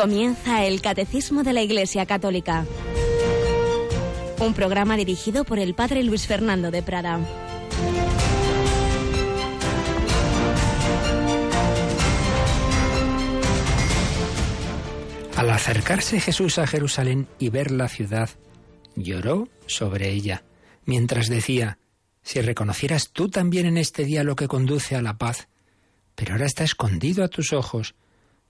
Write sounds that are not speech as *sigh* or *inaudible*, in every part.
Comienza el Catecismo de la Iglesia Católica. Un programa dirigido por el Padre Luis Fernando de Prada. Al acercarse Jesús a Jerusalén y ver la ciudad, lloró sobre ella, mientras decía, si reconocieras tú también en este día lo que conduce a la paz, pero ahora está escondido a tus ojos,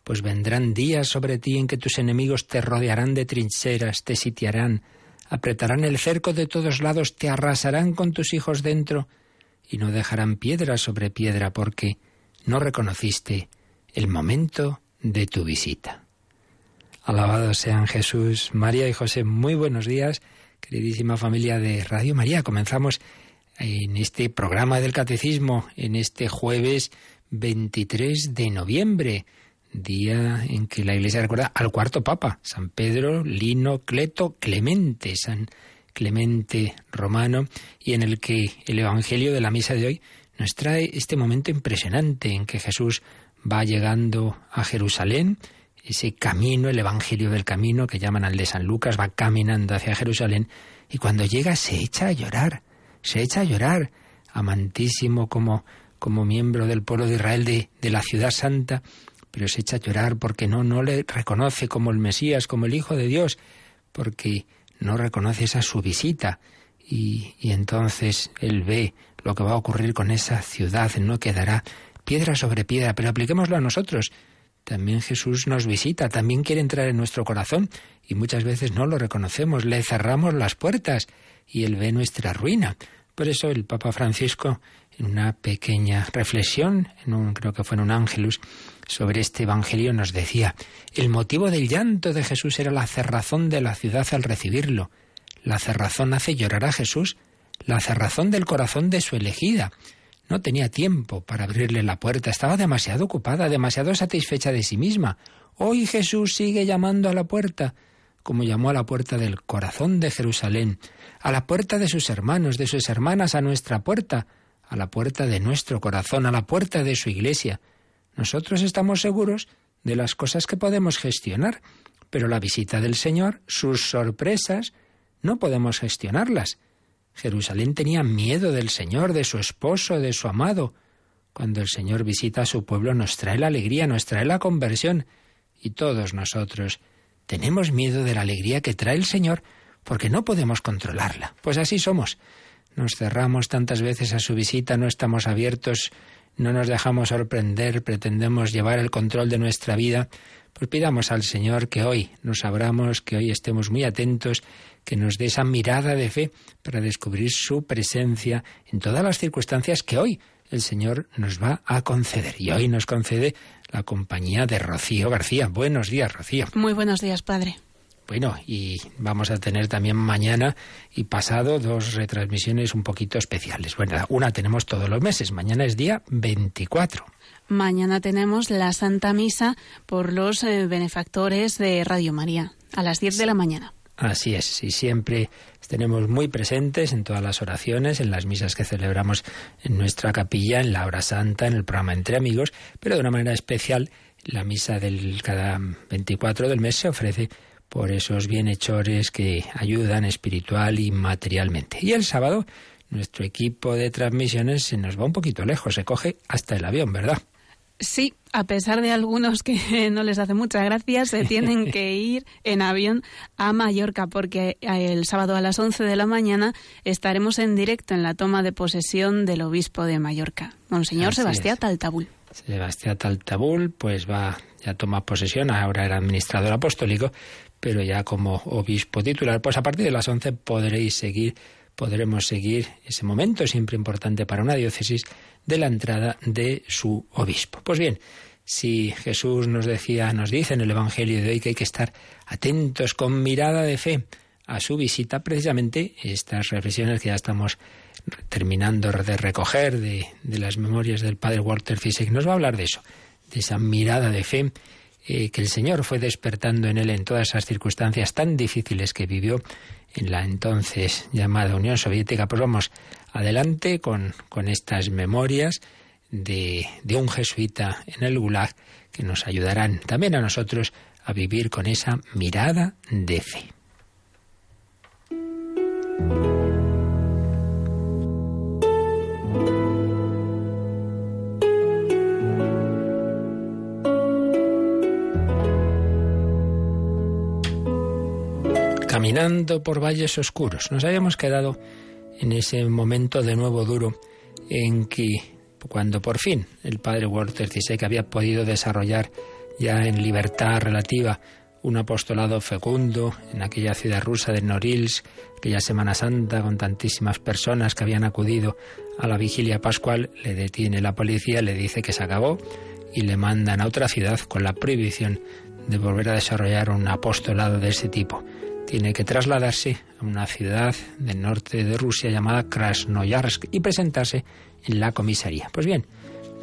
pues vendrán días sobre ti en que tus enemigos te rodearán de trincheras, te sitiarán, apretarán el cerco de todos lados, te arrasarán con tus hijos dentro, y no dejarán piedra sobre piedra, porque no reconociste el momento de tu visita. Alabados sean Jesús, María y José. Muy buenos días, queridísima familia de Radio María. Comenzamos en este programa del Catecismo, en este jueves 23 de noviembre, día en que la Iglesia recuerda al cuarto Papa, San Pedro, Lino, Cleto, Clemente, San Clemente Romano, y en el que el Evangelio de la misa de hoy nos trae este momento impresionante en que Jesús va llegando a Jerusalén, ese camino, el Evangelio del Camino, que llaman al de San Lucas, va caminando hacia Jerusalén, y cuando llega se echa a llorar se echa a llorar, amantísimo como, como miembro del pueblo de Israel de, de la ciudad santa, pero se echa a llorar porque no, no le reconoce como el Mesías, como el Hijo de Dios, porque no reconoce esa su visita. Y, y, entonces él ve lo que va a ocurrir con esa ciudad, no quedará piedra sobre piedra, pero apliquémoslo a nosotros. También Jesús nos visita, también quiere entrar en nuestro corazón y muchas veces no lo reconocemos, le cerramos las puertas y Él ve nuestra ruina. Por eso el Papa Francisco, una pequeña reflexión, en un, creo que fue en un ángelus, sobre este Evangelio nos decía, el motivo del llanto de Jesús era la cerrazón de la ciudad al recibirlo. La cerrazón hace llorar a Jesús, la cerrazón del corazón de su elegida. No tenía tiempo para abrirle la puerta, estaba demasiado ocupada, demasiado satisfecha de sí misma. Hoy Jesús sigue llamando a la puerta como llamó a la puerta del corazón de Jerusalén, a la puerta de sus hermanos, de sus hermanas, a nuestra puerta, a la puerta de nuestro corazón, a la puerta de su iglesia. Nosotros estamos seguros de las cosas que podemos gestionar, pero la visita del Señor, sus sorpresas, no podemos gestionarlas. Jerusalén tenía miedo del Señor, de su esposo, de su amado. Cuando el Señor visita a su pueblo nos trae la alegría, nos trae la conversión, y todos nosotros tenemos miedo de la alegría que trae el Señor porque no podemos controlarla. Pues así somos. Nos cerramos tantas veces a su visita, no estamos abiertos, no nos dejamos sorprender, pretendemos llevar el control de nuestra vida. Pues pidamos al Señor que hoy nos abramos, que hoy estemos muy atentos, que nos dé esa mirada de fe para descubrir su presencia en todas las circunstancias que hoy el Señor nos va a conceder. Y hoy nos concede la compañía de Rocío García. Buenos días, Rocío. Muy buenos días, padre. Bueno, y vamos a tener también mañana y pasado dos retransmisiones un poquito especiales. Bueno, una tenemos todos los meses, mañana es día 24. Mañana tenemos la Santa Misa por los eh, benefactores de Radio María, a las 10 de la mañana. Así es, y siempre tenemos muy presentes en todas las oraciones, en las misas que celebramos en nuestra capilla, en la hora santa, en el programa Entre Amigos, pero de una manera especial la misa del cada 24 del mes se ofrece por esos bienhechores que ayudan espiritual y materialmente. Y el sábado nuestro equipo de transmisiones se nos va un poquito lejos, se coge hasta el avión, ¿verdad? Sí, a pesar de algunos que *laughs* no les hace mucha gracia, se tienen que *laughs* ir en avión a Mallorca porque el sábado a las 11 de la mañana estaremos en directo en la toma de posesión del obispo de Mallorca, Monseñor Sebastián Taltabul. Sebastián Taltabul pues va, ya toma posesión, ahora era administrador apostólico, pero ya como obispo titular, pues a partir de las 11 podréis seguir podremos seguir ese momento siempre importante para una diócesis de la entrada de su obispo. Pues bien, si Jesús nos decía, nos dice en el Evangelio de hoy que hay que estar atentos con mirada de fe a su visita, precisamente estas reflexiones que ya estamos terminando de recoger de, las memorias del padre Walter Fisek, nos va a hablar de eso, de esa mirada de fe que el Señor fue despertando en él en todas esas circunstancias tan difíciles que vivió en la entonces llamada Unión Soviética. Pues vamos adelante con, con estas memorias de, de un jesuita en el Gulag que nos ayudarán también a nosotros a vivir con esa mirada de fe. Caminando por valles oscuros. Nos habíamos quedado en ese momento de nuevo duro en que cuando por fin el padre Walter que había podido desarrollar ya en libertad relativa un apostolado fecundo en aquella ciudad rusa de Norilsk, aquella Semana Santa con tantísimas personas que habían acudido a la vigilia pascual, le detiene la policía, le dice que se acabó y le mandan a otra ciudad con la prohibición de volver a desarrollar un apostolado de ese tipo tiene que trasladarse a una ciudad del norte de Rusia llamada Krasnoyarsk y presentarse en la comisaría. Pues bien,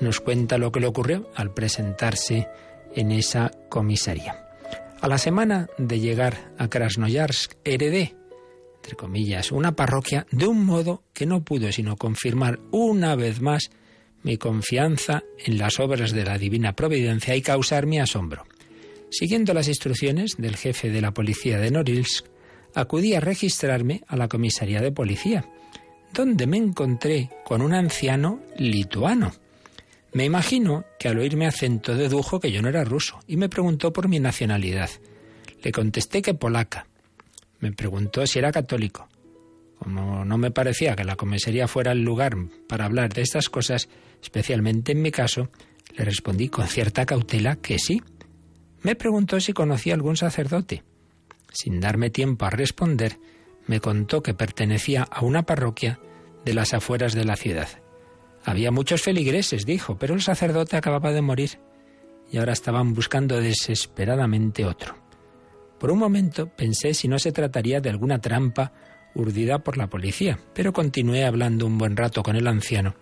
nos cuenta lo que le ocurrió al presentarse en esa comisaría. A la semana de llegar a Krasnoyarsk, heredé, entre comillas, una parroquia de un modo que no pudo sino confirmar una vez más mi confianza en las obras de la divina providencia y causar mi asombro. Siguiendo las instrucciones del jefe de la policía de Norilsk, acudí a registrarme a la comisaría de policía, donde me encontré con un anciano lituano. Me imagino que al oírme acento dedujo que yo no era ruso y me preguntó por mi nacionalidad. Le contesté que polaca. Me preguntó si era católico. Como no me parecía que la comisaría fuera el lugar para hablar de estas cosas, especialmente en mi caso, le respondí con cierta cautela que sí. Me preguntó si conocía algún sacerdote. Sin darme tiempo a responder, me contó que pertenecía a una parroquia de las afueras de la ciudad. Había muchos feligreses, dijo, pero el sacerdote acababa de morir y ahora estaban buscando desesperadamente otro. Por un momento pensé si no se trataría de alguna trampa urdida por la policía, pero continué hablando un buen rato con el anciano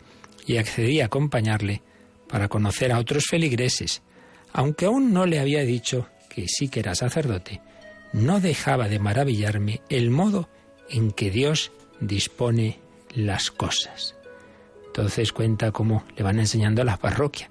y accedí a acompañarle para conocer a otros feligreses aunque aún no le había dicho que sí que era sacerdote, no dejaba de maravillarme el modo en que Dios dispone las cosas. Entonces cuenta cómo le van enseñando a la parroquia.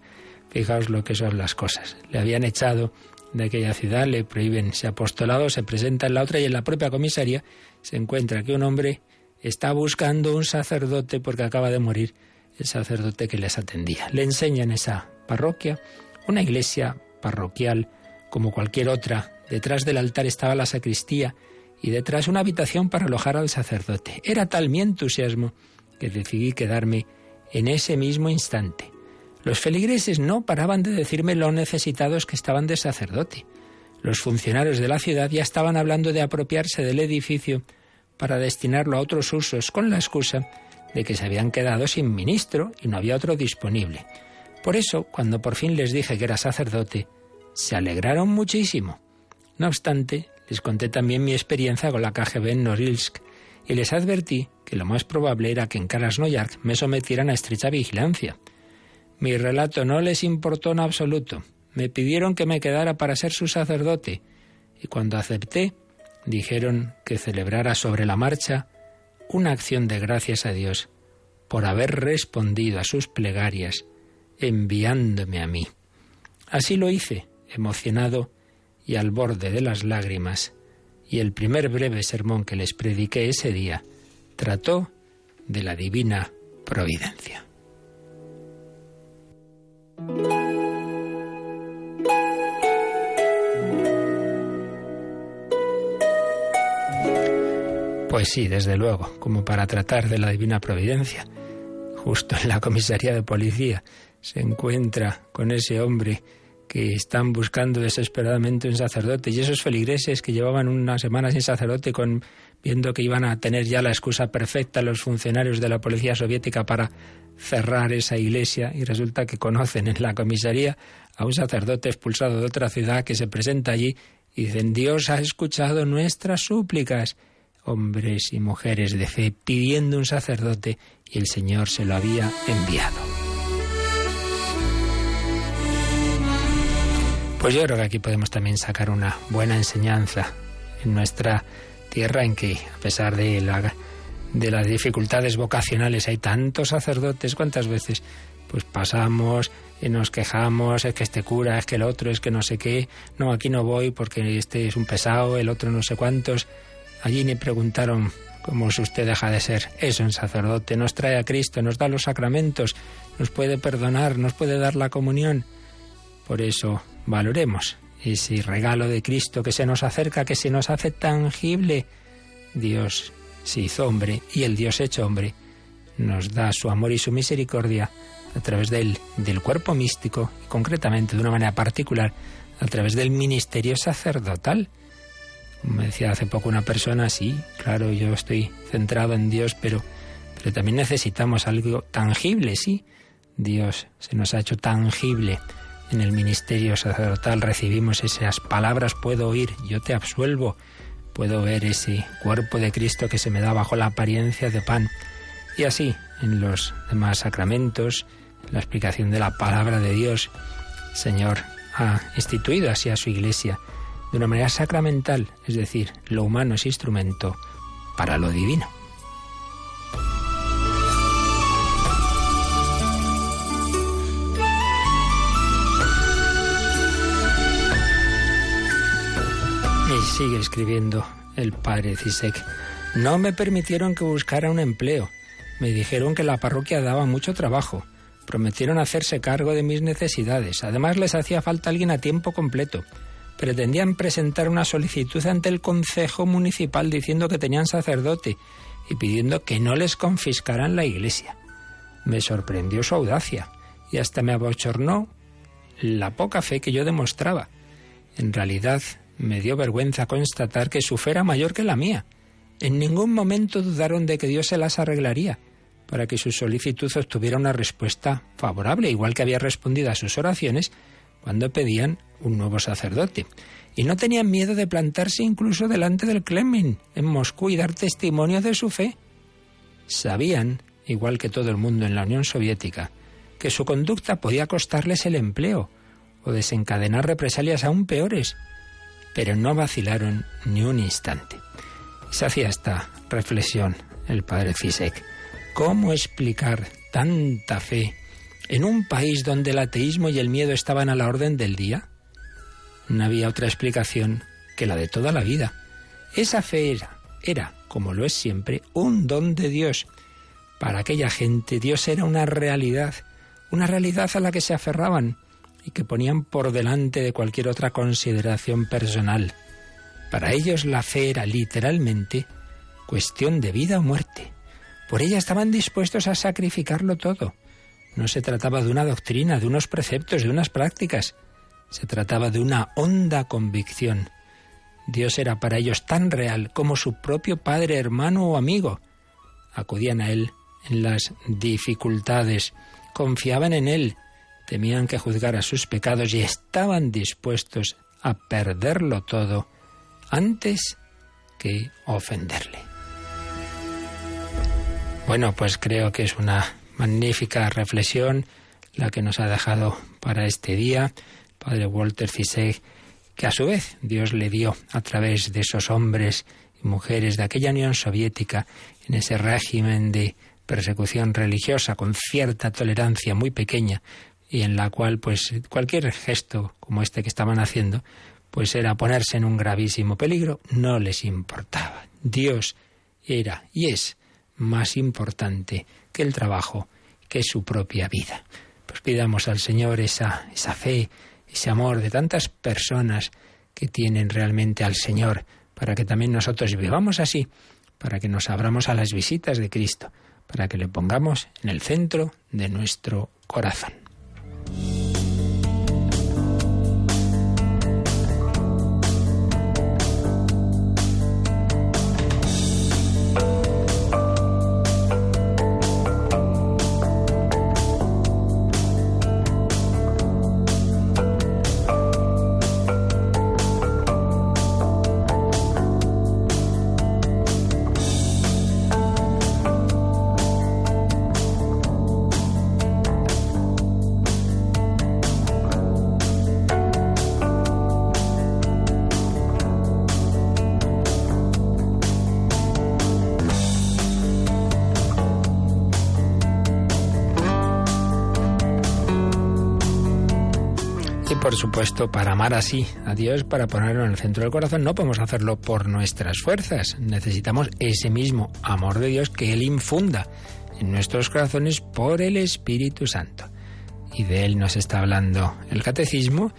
Fijaos lo que son las cosas. Le habían echado de aquella ciudad, le prohíben ese apostolado, se presenta en la otra y en la propia comisaría se encuentra que un hombre está buscando un sacerdote porque acaba de morir el sacerdote que les atendía. Le enseñan esa parroquia una iglesia parroquial como cualquier otra. Detrás del altar estaba la sacristía y detrás una habitación para alojar al sacerdote. Era tal mi entusiasmo que decidí quedarme en ese mismo instante. Los feligreses no paraban de decirme lo necesitados que estaban de sacerdote. Los funcionarios de la ciudad ya estaban hablando de apropiarse del edificio para destinarlo a otros usos con la excusa de que se habían quedado sin ministro y no había otro disponible. Por eso, cuando por fin les dije que era sacerdote, se alegraron muchísimo. No obstante, les conté también mi experiencia con la KGB en Norilsk y les advertí que lo más probable era que en Krasnoyarsk me sometieran a estrecha vigilancia. Mi relato no les importó en absoluto. Me pidieron que me quedara para ser su sacerdote y cuando acepté, dijeron que celebrara sobre la marcha una acción de gracias a Dios por haber respondido a sus plegarias enviándome a mí. Así lo hice, emocionado y al borde de las lágrimas, y el primer breve sermón que les prediqué ese día trató de la divina providencia. Pues sí, desde luego, como para tratar de la divina providencia, justo en la comisaría de policía se encuentra con ese hombre que están buscando desesperadamente un sacerdote y esos feligreses que llevaban una semana sin sacerdote con viendo que iban a tener ya la excusa perfecta los funcionarios de la policía soviética para cerrar esa iglesia y resulta que conocen en la comisaría a un sacerdote expulsado de otra ciudad que se presenta allí y dicen Dios ha escuchado nuestras súplicas hombres y mujeres de fe pidiendo un sacerdote y el Señor se lo había enviado. Pues yo creo que aquí podemos también sacar una buena enseñanza en nuestra tierra en que, a pesar de, de las dificultades vocacionales, hay tantos sacerdotes. ¿Cuántas veces pues pasamos y nos quejamos, es que este cura, es que el otro, es que no sé qué, no, aquí no voy porque este es un pesado, el otro no sé cuántos. Allí ni preguntaron cómo si usted deja de ser. eso un sacerdote, nos trae a Cristo, nos da los sacramentos, nos puede perdonar, nos puede dar la comunión. Por eso valoremos ese regalo de Cristo que se nos acerca, que se nos hace tangible. Dios se hizo hombre y el Dios hecho hombre nos da su amor y su misericordia a través del, del cuerpo místico y concretamente de una manera particular a través del ministerio sacerdotal. Me decía hace poco una persona, sí, claro, yo estoy centrado en Dios, pero, pero también necesitamos algo tangible, sí. Dios se nos ha hecho tangible en el ministerio sacerdotal, recibimos esas palabras, puedo oír, yo te absuelvo, puedo ver ese cuerpo de Cristo que se me da bajo la apariencia de pan. Y así, en los demás sacramentos, la explicación de la palabra de Dios, Señor ha instituido así a su iglesia de una manera sacramental, es decir, lo humano es instrumento para lo divino. Y sigue escribiendo el padre Cisek. No me permitieron que buscara un empleo. Me dijeron que la parroquia daba mucho trabajo. Prometieron hacerse cargo de mis necesidades. Además les hacía falta alguien a tiempo completo. Pretendían presentar una solicitud ante el Consejo Municipal diciendo que tenían sacerdote y pidiendo que no les confiscaran la iglesia. Me sorprendió su audacia y hasta me abochornó la poca fe que yo demostraba. En realidad me dio vergüenza constatar que su fe era mayor que la mía. En ningún momento dudaron de que Dios se las arreglaría para que su solicitud obtuviera una respuesta favorable, igual que había respondido a sus oraciones cuando pedían un nuevo sacerdote. Y no tenían miedo de plantarse incluso delante del Kremlin en Moscú y dar testimonio de su fe. Sabían, igual que todo el mundo en la Unión Soviética, que su conducta podía costarles el empleo o desencadenar represalias aún peores, pero no vacilaron ni un instante. Se hacía esta reflexión el padre Fisek. ¿Cómo explicar tanta fe en un país donde el ateísmo y el miedo estaban a la orden del día? No había otra explicación que la de toda la vida. Esa fe era, era, como lo es siempre, un don de Dios. Para aquella gente Dios era una realidad, una realidad a la que se aferraban y que ponían por delante de cualquier otra consideración personal. Para ellos la fe era literalmente cuestión de vida o muerte. Por ella estaban dispuestos a sacrificarlo todo. No se trataba de una doctrina, de unos preceptos, de unas prácticas. Se trataba de una honda convicción. Dios era para ellos tan real como su propio padre, hermano o amigo. Acudían a Él en las dificultades, confiaban en Él, temían que juzgara sus pecados y estaban dispuestos a perderlo todo antes que ofenderle. Bueno, pues creo que es una magnífica reflexión la que nos ha dejado para este día Padre Walter Fisek, que a su vez Dios le dio a través de esos hombres y mujeres de aquella Unión Soviética en ese régimen de persecución religiosa con cierta tolerancia muy pequeña y en la cual pues cualquier gesto como este que estaban haciendo pues era ponerse en un gravísimo peligro, no les importaba. Dios era y es más importante que el trabajo, que su propia vida. Pues pidamos al Señor esa, esa fe, ese amor de tantas personas que tienen realmente al Señor, para que también nosotros vivamos así, para que nos abramos a las visitas de Cristo, para que le pongamos en el centro de nuestro corazón. Por supuesto, para amar así a Dios, para ponerlo en el centro del corazón, no podemos hacerlo por nuestras fuerzas. Necesitamos ese mismo amor de Dios que Él infunda en nuestros corazones por el Espíritu Santo. Y de Él nos está hablando el Catecismo.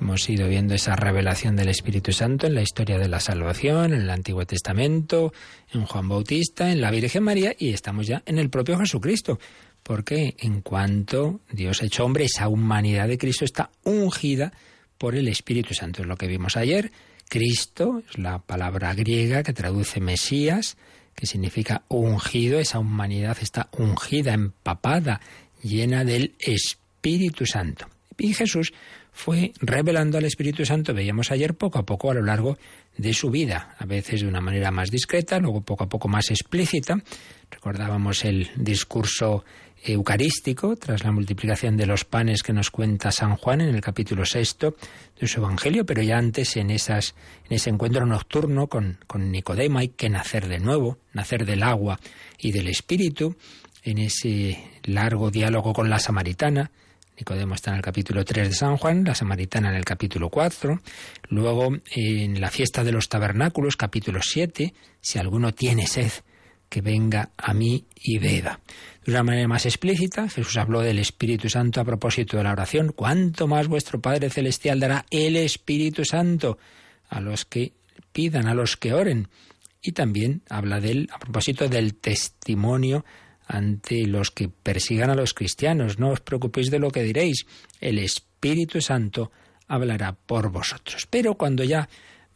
Hemos ido viendo esa revelación del Espíritu Santo en la historia de la salvación, en el Antiguo Testamento, en Juan Bautista, en la Virgen María y estamos ya en el propio Jesucristo porque en cuanto Dios hecho hombre, esa humanidad de Cristo está ungida por el Espíritu Santo. Es lo que vimos ayer. Cristo es la palabra griega que traduce Mesías, que significa ungido. Esa humanidad está ungida, empapada, llena del Espíritu Santo. Y Jesús fue revelando al Espíritu Santo, veíamos ayer, poco a poco a lo largo de su vida, a veces de una manera más discreta, luego poco a poco más explícita. Recordábamos el discurso eucarístico, tras la multiplicación de los panes que nos cuenta San Juan en el capítulo sexto de su Evangelio, pero ya antes en, ese encuentro nocturno con, con Nicodemo hay que nacer de nuevo, nacer del agua y del Espíritu, en ese largo diálogo con la samaritana, Nicodemo está en el capítulo 3 de San Juan, la Samaritana en el capítulo 4. Luego, en la fiesta de los tabernáculos, capítulo 7, si alguno tiene sed, que venga a mí y beba. De una manera más explícita, Jesús habló del Espíritu Santo a propósito de la oración. ¿Cuánto más vuestro Padre Celestial dará el Espíritu Santo a los que pidan, a los que oren? Y también habla de él a propósito del testimonio ante los que persigan a los cristianos. No os preocupéis de lo que diréis. El Espíritu Santo hablará por vosotros. Pero cuando ya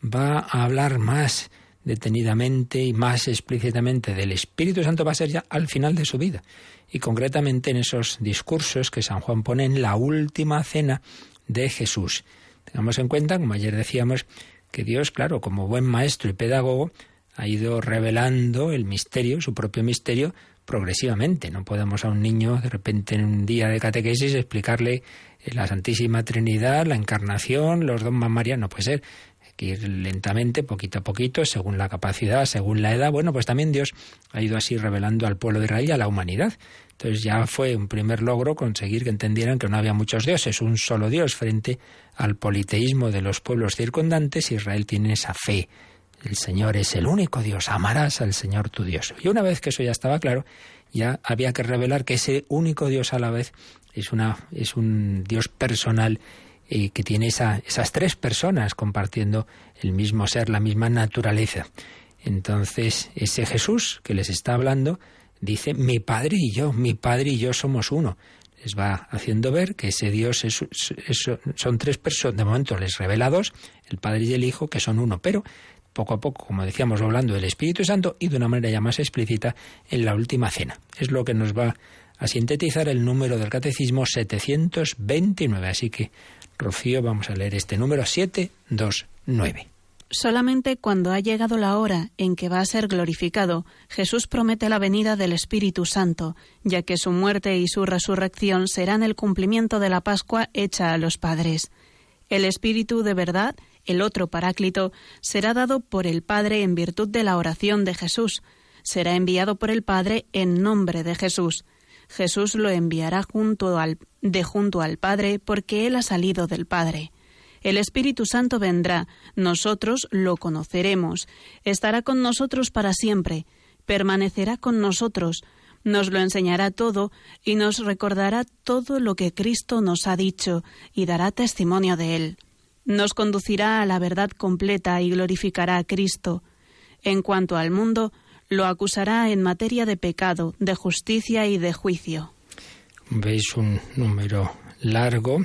va a hablar más detenidamente y más explícitamente del Espíritu Santo va a ser ya al final de su vida. Y concretamente en esos discursos que San Juan pone en la última cena de Jesús. Tengamos en cuenta, como ayer decíamos, que Dios, claro, como buen maestro y pedagogo, ha ido revelando el misterio, su propio misterio, progresivamente. No podemos a un niño de repente en un día de catequesis explicarle la Santísima Trinidad, la Encarnación, los dogmas María, no puede ser ir lentamente, poquito a poquito, según la capacidad, según la edad. Bueno, pues también Dios ha ido así revelando al pueblo de Israel y a la humanidad. Entonces ya fue un primer logro conseguir que entendieran que no había muchos dioses, un solo Dios frente al politeísmo de los pueblos circundantes. Israel tiene esa fe. El Señor es el único Dios, amarás al Señor tu Dios. Y una vez que eso ya estaba claro, ya había que revelar que ese único Dios a la vez es, una, es un Dios personal que tiene esas tres personas compartiendo el mismo ser, la misma naturaleza. Entonces, ese Jesús que les está hablando dice, mi Padre y yo, mi Padre y yo somos uno. Les va haciendo ver que ese Dios es, son tres personas, de momento les revela dos, el Padre y el Hijo, que son uno, pero poco a poco, como decíamos, hablando del Espíritu Santo y de una manera ya más explícita en la última cena. Es lo que nos va a sintetizar el número del Catecismo 729. Así que Rocío, vamos a leer este número 729. Solamente cuando ha llegado la hora en que va a ser glorificado, Jesús promete la venida del Espíritu Santo, ya que su muerte y su resurrección serán el cumplimiento de la Pascua hecha a los padres. El Espíritu de verdad, el otro Paráclito, será dado por el Padre en virtud de la oración de Jesús. Será enviado por el Padre en nombre de Jesús. Jesús lo enviará de junto al Padre porque Él ha salido del Padre. El Espíritu Santo vendrá, nosotros lo conoceremos, estará con nosotros para siempre, permanecerá con nosotros, nos lo enseñará todo y nos recordará todo lo que Cristo nos ha dicho y dará testimonio de Él. Nos conducirá a la verdad completa y glorificará a Cristo. En cuanto al mundo, lo acusará en materia de pecado, de justicia y de juicio. Veis un número largo.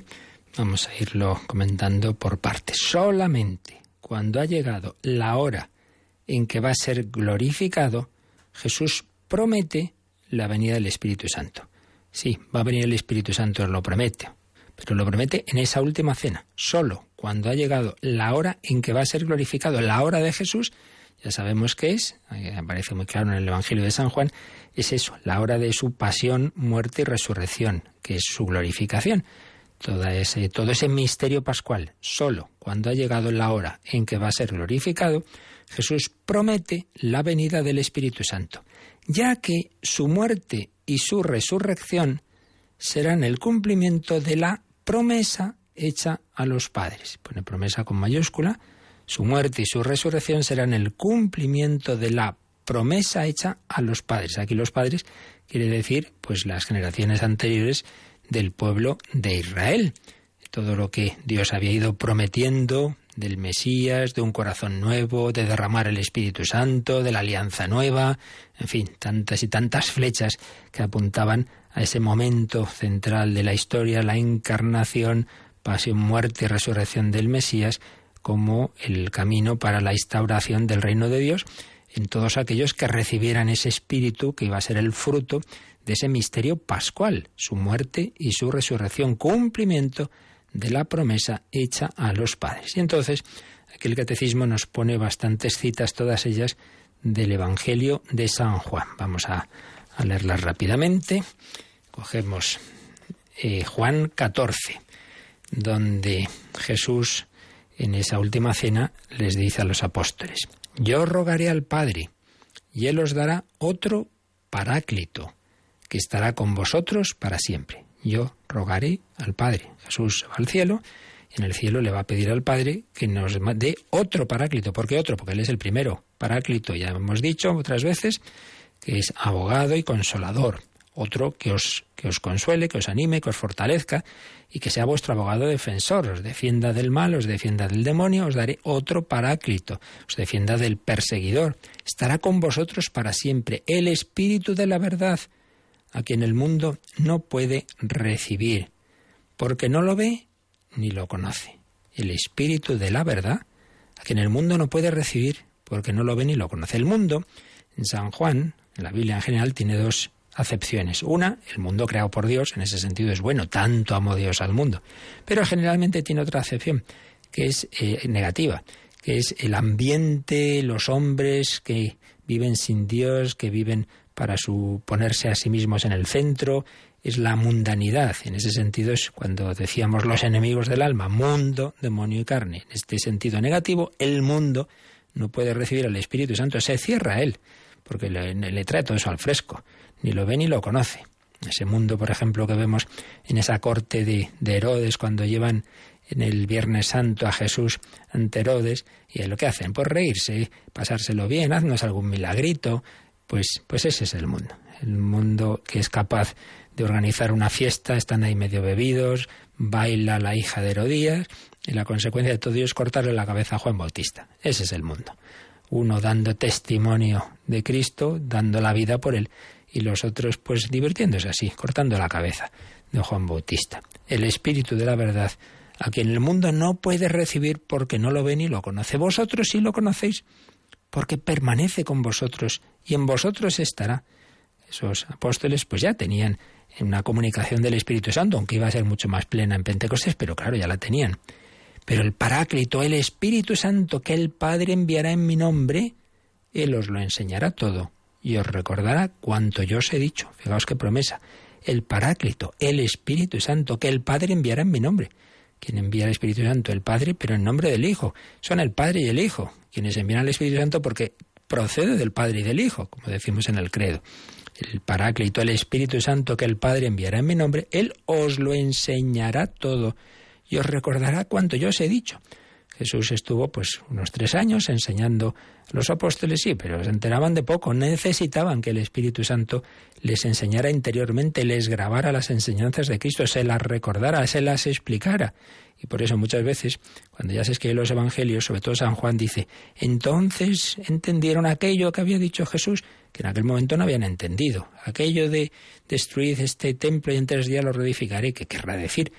Vamos a irlo comentando por partes. Solamente cuando ha llegado la hora en que va a ser glorificado, Jesús promete la venida del Espíritu Santo. Sí, va a venir el Espíritu Santo, lo promete, pero lo promete en esa última cena. Solo cuando ha llegado la hora en que va a ser glorificado, la hora de Jesús, ya sabemos qué es, aparece muy claro en el Evangelio de San Juan, es eso, la hora de su pasión, muerte y resurrección, que es su glorificación. Todo ese, todo ese misterio pascual, solo cuando ha llegado la hora en que va a ser glorificado, Jesús promete la venida del Espíritu Santo, ya que su muerte y su resurrección serán el cumplimiento de la promesa hecha a los padres. Pone promesa con mayúscula. Su muerte y su resurrección serán el cumplimiento de la promesa hecha a los padres. Aquí los padres quiere decir pues las generaciones anteriores del pueblo de Israel. Todo lo que Dios había ido prometiendo del Mesías, de un corazón nuevo, de derramar el Espíritu Santo, de la alianza nueva, en fin, tantas y tantas flechas que apuntaban a ese momento central de la historia, la encarnación, pasión, muerte y resurrección del Mesías, como el camino para la instauración del reino de Dios en todos aquellos que recibieran ese espíritu que iba a ser el fruto de ese misterio pascual, su muerte y su resurrección, cumplimiento de la promesa hecha a los padres. Y entonces, aquí el catecismo nos pone bastantes citas, todas ellas del Evangelio de San Juan. Vamos a, leerlas rápidamente. Cogemos eh, Juan 14, donde Jesús en esa última cena les dice a los apóstoles, yo rogaré al Padre, y Él os dará otro paráclito, que estará con vosotros para siempre. Yo rogaré al Padre. Jesús va al cielo, en el cielo le va a pedir al Padre que nos dé otro paráclito. ¿Por qué otro? Porque Él es el primero. Paráclito, ya hemos dicho otras veces, que es abogado y consolador otro que os, que os consuele, que os anime, que os fortalezca y que sea vuestro abogado defensor, os defienda del mal, os defienda del demonio, os daré otro paráclito, os defienda del perseguidor. Estará con vosotros para siempre el Espíritu de la verdad, a quien el mundo no puede recibir, porque no lo ve ni lo conoce. El Espíritu de la verdad, a quien el mundo no puede recibir, porque no lo ve ni lo conoce. El mundo, en San Juan, en la Biblia en general, tiene dos acepciones. Una, el mundo creado por Dios, en ese sentido es bueno, tanto amo Dios al mundo. Pero generalmente tiene otra acepción, que es eh, negativa, que es el ambiente, los hombres que viven sin Dios, que viven para su ponerse a sí mismos en el centro, es la mundanidad. En ese sentido es cuando decíamos los enemigos del alma, mundo, demonio y carne. En este sentido negativo, el mundo no puede recibir al Espíritu Santo, se cierra a él, porque le, le trae todo eso al fresco ni lo ve ni lo conoce. Ese mundo, por ejemplo, que vemos en esa corte de, Herodes cuando llevan en el Viernes Santo a Jesús ante Herodes, y lo que hacen, pues reírse, pasárselo bien, haznos algún milagrito, pues, pues ese es el mundo. El mundo que es capaz de organizar una fiesta, están ahí medio bebidos, baila la hija de Herodías, y la consecuencia de todo ello es cortarle la cabeza a Juan Bautista. Ese es el mundo. Uno dando testimonio de Cristo, dando la vida por él, y los otros pues divirtiéndose así, cortando la cabeza de Juan Bautista. El Espíritu de la verdad, a quien el mundo no puede recibir porque no lo ve ni lo conoce. Vosotros sí lo conocéis, porque permanece con vosotros y en vosotros estará. Esos apóstoles pues ya tenían una comunicación del Espíritu Santo, aunque iba a ser mucho más plena en Pentecostés, pero claro, ya la tenían. Pero el Paráclito, el Espíritu Santo que el Padre enviará en mi nombre, Él os lo enseñará todo y os recordará cuanto yo os he dicho. Fijaos qué promesa. El Paráclito, el Espíritu Santo, que el Padre enviará en mi nombre. Quien envía al Espíritu Santo? El Padre, pero en nombre del Hijo. Son el Padre y el Hijo quienes envían al Espíritu Santo porque procede del Padre y del Hijo, como decimos en el credo. El Paráclito, el Espíritu Santo que el Padre enviará en mi nombre, Él os lo enseñará todo y os recordará cuanto yo os he dicho. Jesús estuvo pues unos tres años enseñando a los apóstoles, sí, pero se enteraban de poco, necesitaban que el Espíritu Santo les enseñara interiormente, les grabara las enseñanzas de Cristo, se las recordara, se las explicara. Y por eso muchas veces, cuando ya se escriben los evangelios, sobre todo San Juan dice, entonces entendieron aquello que había dicho Jesús, que en aquel momento no habían entendido. Aquello de destruir este templo y en tres días lo reedificaré, que querrá decir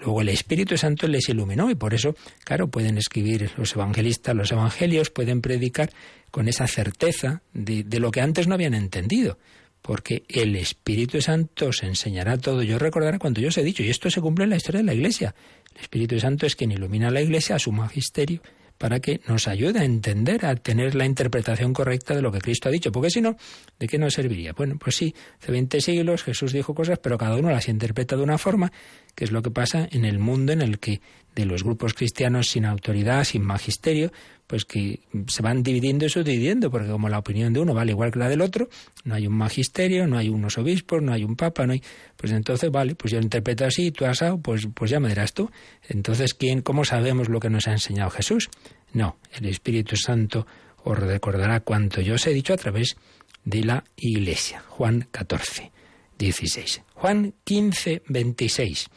Luego el Espíritu Santo les iluminó y por eso, claro, pueden escribir los evangelistas los evangelios, pueden predicar con esa certeza de, lo que antes no habían entendido porque el Espíritu Santo os enseñará todo. Yo recordaré cuando yo os he dicho, y esto se cumple en la historia de la Iglesia. El Espíritu Santo es quien ilumina a la Iglesia, a su magisterio, para que nos ayude a entender, a tener la interpretación correcta de lo que Cristo ha dicho, porque si no, ¿de qué nos serviría? Bueno, pues sí, hace 20 siglos Jesús dijo cosas, pero cada uno las interpreta de una forma, que es lo que pasa en el mundo en el que de los grupos cristianos sin autoridad, sin magisterio, pues que se van dividiendo y subdividiendo, porque como la opinión de uno vale igual que la del otro, no hay un magisterio, no hay unos obispos, no hay un papa, no hay, pues entonces vale, pues yo lo interpreto así, tú has pues, pues ya me dirás tú. Entonces, ¿quién, cómo sabemos lo que nos ha enseñado Jesús? No, el Espíritu Santo os recordará cuanto yo os he dicho a través de la Iglesia. Juan 14, 16. Juan 15, 26.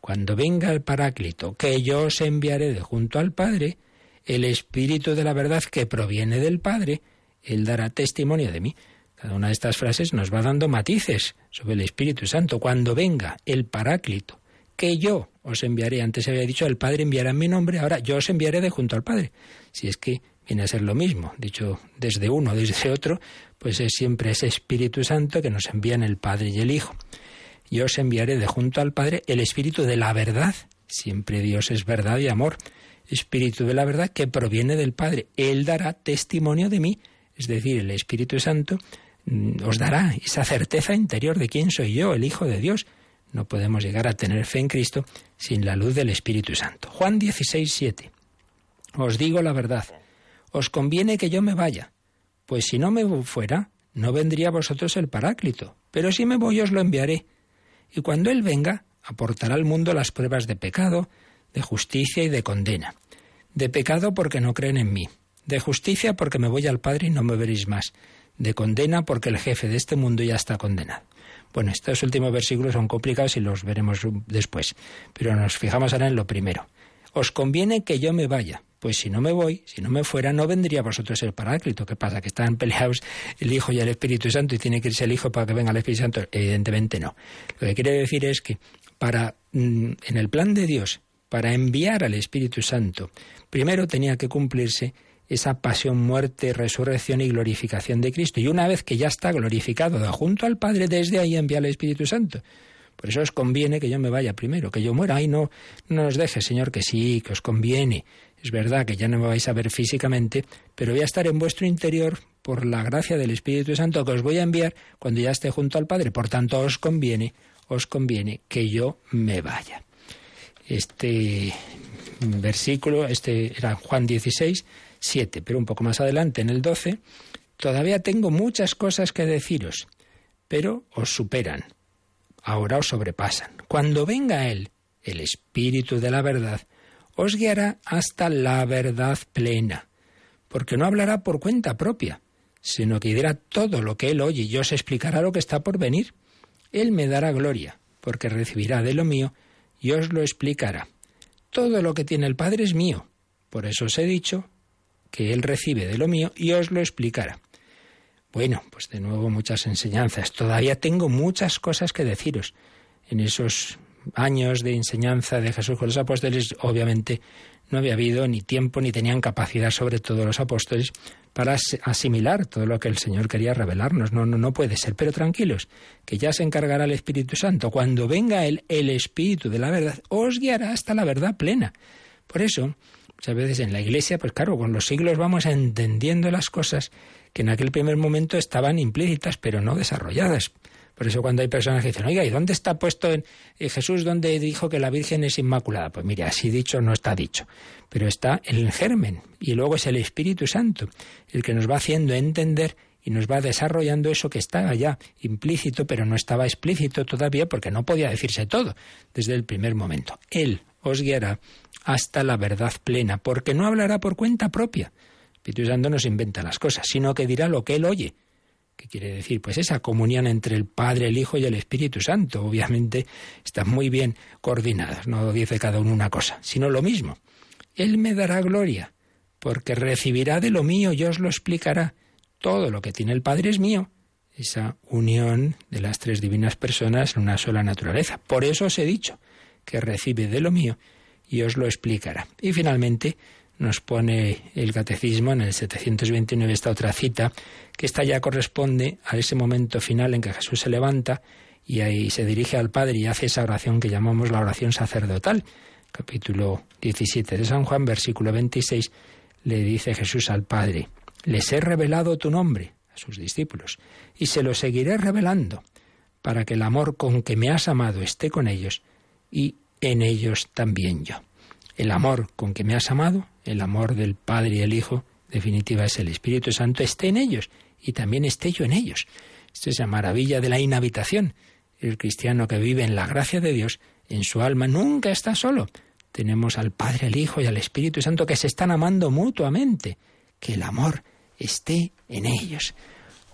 Cuando venga el Paráclito, que yo os enviaré de junto al Padre, el Espíritu de la verdad que proviene del Padre, Él dará testimonio de mí. Cada una de estas frases nos va dando matices sobre el Espíritu Santo. Cuando venga el Paráclito, que yo os enviaré, antes había dicho el Padre enviará en mi nombre, ahora yo os enviaré de junto al Padre. Si es que viene a ser lo mismo, dicho desde uno, desde otro, pues es siempre ese Espíritu Santo que nos envían el Padre y el Hijo. Yo os enviaré de junto al Padre el Espíritu de la verdad. Siempre Dios es verdad y amor. Espíritu de la verdad que proviene del Padre. Él dará testimonio de mí, es decir, el Espíritu Santo mm, os dará esa certeza interior de quién soy yo, el Hijo de Dios. No podemos llegar a tener fe en Cristo sin la luz del Espíritu Santo. Juan 16, 7. Os digo la verdad, os conviene que yo me vaya, pues si no me fuera, no vendría a vosotros el Paráclito, pero si me voy os lo enviaré. Y cuando Él venga, aportará al mundo las pruebas de pecado, de justicia y de condena. De pecado porque no creen en mí. De justicia porque me voy al Padre y no me veréis más. De condena porque el jefe de este mundo ya está condenado. Bueno, estos últimos versículos son complicados y los veremos después, pero nos fijamos ahora en lo primero. Os conviene que yo me vaya, pues si no me voy, si no me fuera, no vendría a vosotros el Paráclito. ¿Qué pasa? ¿Que están peleados el Hijo y el Espíritu Santo y tiene que irse el Hijo para que venga el Espíritu Santo? Evidentemente no. Lo que quiere decir es que para, mm, en el plan de Dios, para enviar al Espíritu Santo, primero tenía que cumplirse esa pasión, muerte, resurrección y glorificación de Cristo. Y una vez que ya está glorificado junto al Padre, desde ahí envía al Espíritu Santo. Por eso os conviene que yo me vaya primero, que yo muera. Ay, no, no nos deje, Señor, que sí, que os conviene. Es verdad que ya no me vais a ver físicamente, pero voy a estar en vuestro interior por la gracia del Espíritu Santo que os voy a enviar cuando ya esté junto al Padre. Por tanto, os conviene, os conviene que yo me vaya. Este versículo, este era Juan 16, 7, pero un poco más adelante, en el 12, todavía tengo muchas cosas que deciros, pero os superan, ahora os sobrepasan. Cuando venga Él, el Espíritu de la verdad, os guiará hasta la verdad plena, porque no hablará por cuenta propia, sino que dirá todo lo que Él oye y os explicará lo que está por venir. Él me dará gloria, porque recibirá de lo mío y os lo explicará. Todo lo que tiene el Padre es mío. Por eso os he dicho que Él recibe de lo mío y os lo explicará. Bueno, pues de nuevo muchas enseñanzas. Todavía tengo muchas cosas que deciros. En esos años de enseñanza de Jesús con los apóstoles, obviamente no había habido ni tiempo ni tenían capacidad, sobre todo los apóstoles, para asimilar todo lo que el Señor quería revelarnos. No, no, no puede ser. Pero tranquilos, que ya se encargará el Espíritu Santo. Cuando venga Él, el Espíritu de la verdad, os guiará hasta la verdad plena. Por eso, muchas veces en la Iglesia, pues claro, con los siglos vamos entendiendo las cosas que en aquel primer momento estaban implícitas, pero no desarrolladas. Por eso cuando hay personas que dicen, oiga, ¿y dónde está puesto en Jesús donde dijo que la Virgen es inmaculada? Pues mire, así dicho no está dicho, pero está el germen y luego es el Espíritu Santo el que nos va haciendo entender y nos va desarrollando eso que estaba ya implícito, pero no estaba explícito todavía porque no podía decirse todo desde el primer momento. Él os guiará hasta la verdad plena, porque no hablará por cuenta propia. Espíritu Santo no se inventa las cosas, sino que dirá lo que él oye ¿Qué quiere decir? Pues esa comunión entre el Padre, el Hijo y el Espíritu Santo. Obviamente están muy bien coordinadas, no dice cada uno una cosa, sino lo mismo. Él me dará gloria, porque recibirá de lo mío y os lo explicará. Todo lo que tiene el Padre es mío. Esa unión de las tres divinas personas en una sola naturaleza. Por eso os he dicho que recibe de lo mío y os lo explicará. Y finalmente, nos pone el catecismo en el 729 esta otra cita, que esta ya corresponde a ese momento final en que Jesús se levanta y ahí se dirige al Padre y hace esa oración que llamamos la oración sacerdotal. Capítulo 17 de San Juan, versículo 26, le dice Jesús al Padre, les he revelado tu nombre a sus discípulos y se lo seguiré revelando para que el amor con que me has amado esté con ellos y en ellos también yo. El amor con que me has amado el amor del Padre y el Hijo, definitiva es el Espíritu Santo, esté en ellos y también esté yo en ellos. Esto es la maravilla de la inhabitación. El cristiano que vive en la gracia de Dios, en su alma, nunca está solo. Tenemos al Padre, al Hijo y al Espíritu Santo que se están amando mutuamente. Que el amor esté en ellos.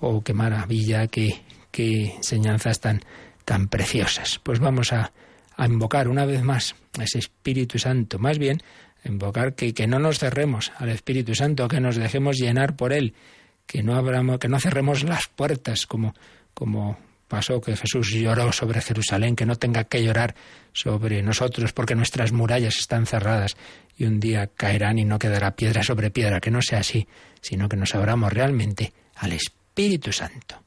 Oh, qué maravilla, qué, qué enseñanzas tan, tan preciosas. Pues vamos a, a invocar una vez más a ese Espíritu Santo. Más bien, invocar que, que no nos cerremos al Espíritu Santo, que nos dejemos llenar por Él, que no abramos, que no cerremos las puertas como, como pasó que Jesús lloró sobre Jerusalén, que no tenga que llorar sobre nosotros porque nuestras murallas están cerradas y un día caerán y no quedará piedra sobre piedra, que no sea así, sino que nos abramos realmente al Espíritu Santo.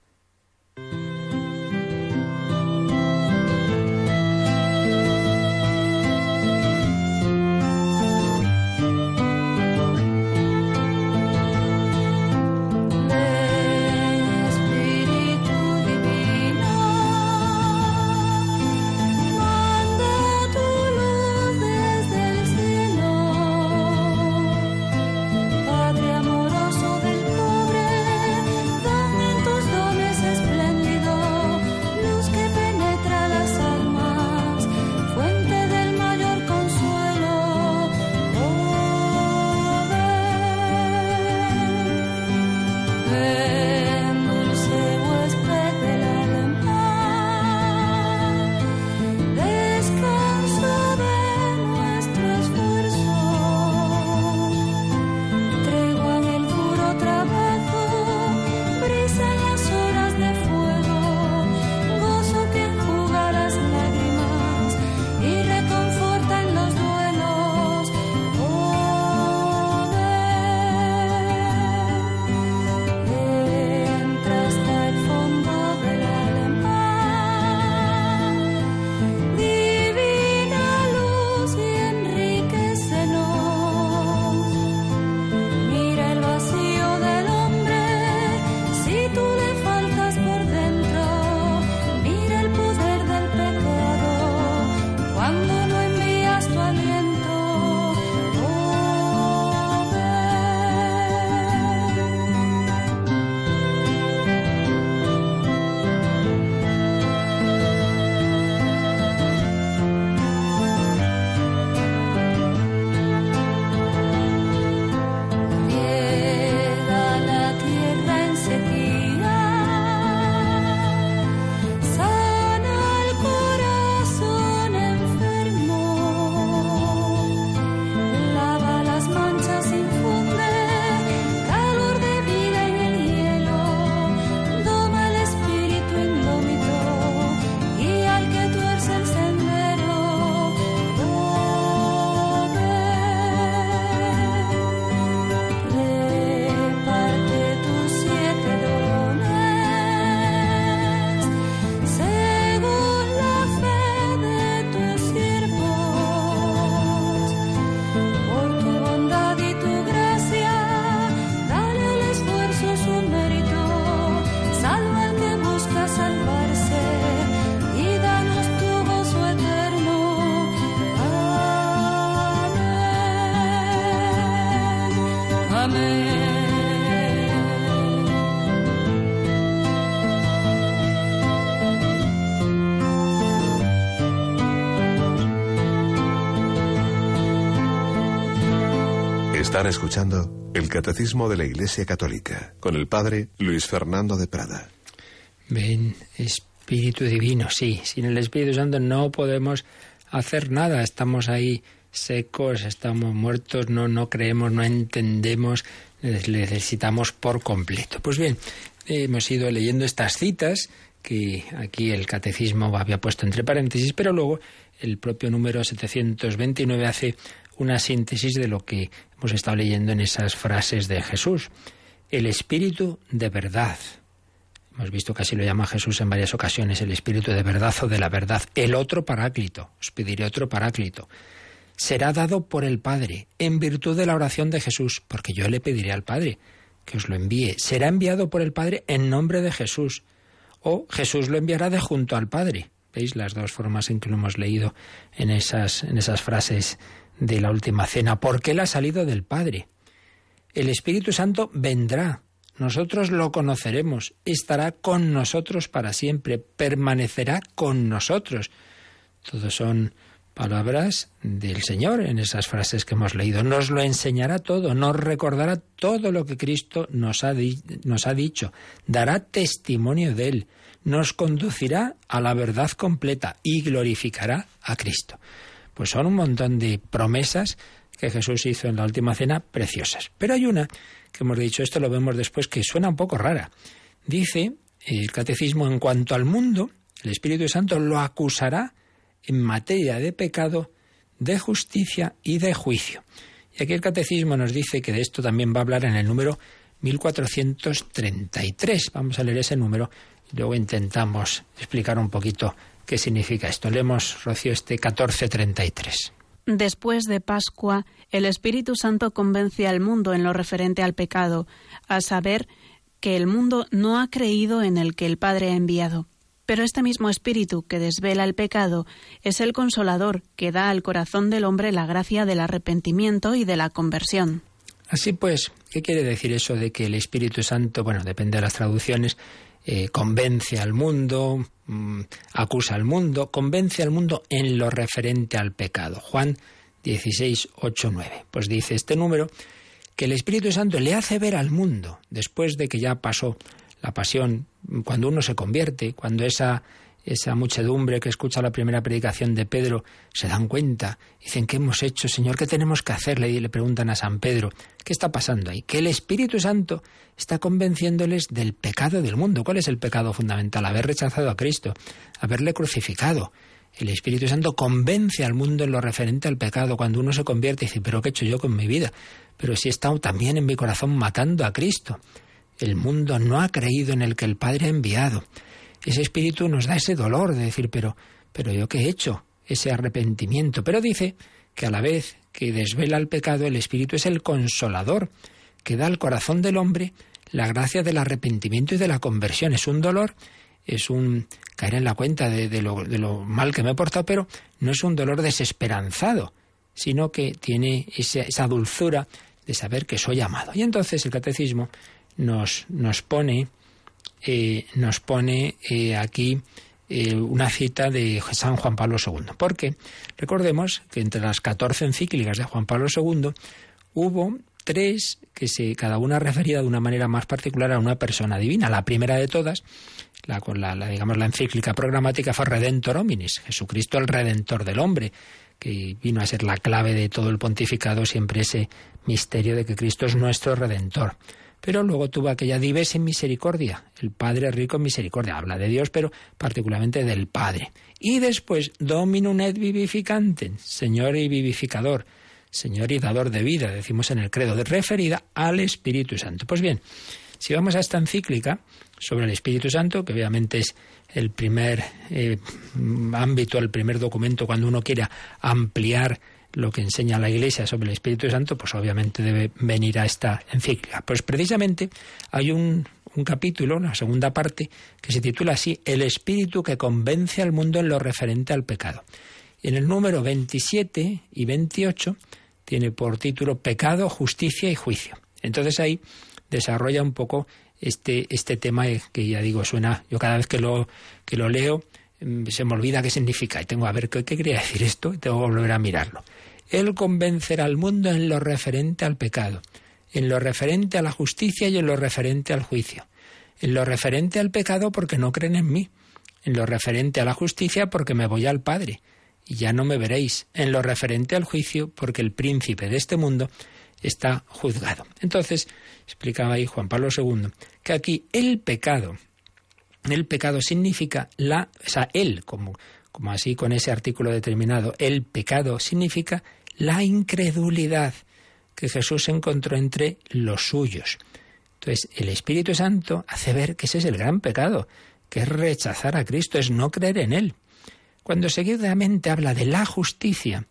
Están escuchando el Catecismo de la Iglesia Católica con el Padre Luis Fernando de Prada. Ven, Espíritu Divino, sí, sin el Espíritu Santo no podemos hacer nada, estamos ahí secos, estamos muertos, no, no creemos, no entendemos, necesitamos por completo. Pues bien, hemos ido leyendo estas citas que aquí el catecismo había puesto entre paréntesis, pero luego el propio número 729 hace una síntesis de lo que hemos estado leyendo en esas frases de Jesús. El espíritu de verdad. Hemos visto que así lo llama Jesús en varias ocasiones, el espíritu de verdad o de la verdad. El otro paráclito. Os pediré otro paráclito. Será dado por el Padre, en virtud de la oración de Jesús, porque yo le pediré al Padre que os lo envíe. Será enviado por el Padre en nombre de Jesús. O Jesús lo enviará de junto al Padre. ¿Veis las dos formas en que lo hemos leído en esas, en esas frases de la última cena, porque Él ha salido del Padre. El Espíritu Santo vendrá, nosotros lo conoceremos, estará con nosotros para siempre, permanecerá con nosotros. Todos son palabras del Señor en esas frases que hemos leído. Nos lo enseñará todo, nos recordará todo lo que Cristo nos ha, nos ha dicho, dará testimonio de Él, nos conducirá a la verdad completa y glorificará a Cristo. Pues son un montón de promesas que Jesús hizo en la última cena preciosas. Pero hay una que hemos dicho, esto lo vemos después, que suena un poco rara. Dice el catecismo, en cuanto al mundo, el Espíritu Santo lo acusará en materia de pecado, de justicia y de juicio. Y aquí el catecismo nos dice que de esto también va a hablar en el número 1433. Vamos a leer ese número y luego intentamos explicar un poquito qué significa esto. Leemos, Rocío, este 1433. Después de Pascua, el Espíritu Santo convence al mundo en lo referente al pecado, a saber que el mundo no ha creído en el que el Padre ha enviado. Pero este mismo Espíritu que desvela el pecado es el consolador que da al corazón del hombre la gracia del arrepentimiento y de la conversión. Así pues, ¿qué quiere decir eso de que el Espíritu Santo, bueno, depende de las traducciones, eh, convence al mundo, mm, acusa al mundo, convence al mundo en lo referente al pecado. Juan 16, 8, 9. Pues dice este número que el Espíritu Santo le hace ver al mundo, después de que ya pasó la pasión, cuando uno se convierte, cuando esa esa muchedumbre que escucha la primera predicación de Pedro se dan cuenta, dicen, ¿qué hemos hecho, Señor? ¿Qué tenemos que hacerle? Y le preguntan a San Pedro, ¿qué está pasando ahí? Que el Espíritu Santo está convenciéndoles del pecado del mundo. ¿Cuál es el pecado fundamental? Haber rechazado a Cristo, haberle crucificado. El Espíritu Santo convence al mundo en lo referente al pecado. Cuando uno se convierte y dice, ¿pero qué he hecho yo con mi vida? Pero si he estado también en mi corazón matando a Cristo. El mundo no ha creído en el que el Padre ha enviado ese espíritu nos da ese dolor de decir, pero, pero yo qué he hecho, ese arrepentimiento. Pero dice que a la vez que desvela el pecado, el espíritu es el consolador, que da al corazón del hombre la gracia del arrepentimiento y de la conversión. Es un dolor, es un caer en la cuenta de, lo, de lo, mal que me he portado, pero no es un dolor desesperanzado, sino que tiene esa, dulzura de saber que soy amado. Y entonces el catecismo nos, nos pone eh, nos pone eh, aquí eh, una cita de San Juan Pablo II. Porque recordemos que entre las 14 encíclicas de Juan Pablo II hubo tres que se, cada una refería de una manera más particular a una persona divina. La primera de todas, la, la, la, digamos la encíclica programática fue Redentor Hominis, Jesucristo el Redentor del hombre, que vino a ser la clave de todo el pontificado, siempre ese misterio de que Cristo es nuestro Redentor. Pero luego tuvo aquella dives en misericordia, el Padre rico en misericordia. Habla de Dios, pero particularmente del Padre. Y después, Dominum et vivificantem, Señor y vivificador, Señor y dador de vida, decimos en el credo, referida al Espíritu Santo. Pues bien, si vamos a esta encíclica sobre el Espíritu Santo, que obviamente es el primer eh, ámbito, el primer documento cuando uno quiera ampliar lo que enseña la Iglesia sobre el Espíritu Santo, pues obviamente debe venir a esta encíclica. Pues precisamente hay un, un capítulo, una segunda parte, que se titula así, El Espíritu que convence al mundo en lo referente al pecado. En el número 27 y 28 tiene por título Pecado, Justicia y Juicio. Entonces ahí desarrolla un poco este, este tema que ya digo, suena, yo cada vez que lo, que lo leo, mm, se me olvida qué significa y tengo a ver qué, qué quería decir esto y tengo que volver a mirarlo. Él convencerá al mundo en lo referente al pecado, en lo referente a la justicia y en lo referente al juicio. En lo referente al pecado porque no creen en mí. En lo referente a la justicia porque me voy al Padre y ya no me veréis. En lo referente al juicio porque el príncipe de este mundo está juzgado. Entonces, explicaba ahí Juan Pablo II, que aquí el pecado, el pecado significa la, o sea, él, como, como así con ese artículo determinado, el pecado significa la incredulidad que Jesús encontró entre los suyos. Entonces, el Espíritu Santo hace ver que ese es el gran pecado, que es rechazar a Cristo, es no creer en Él. Cuando seguidamente habla de la justicia,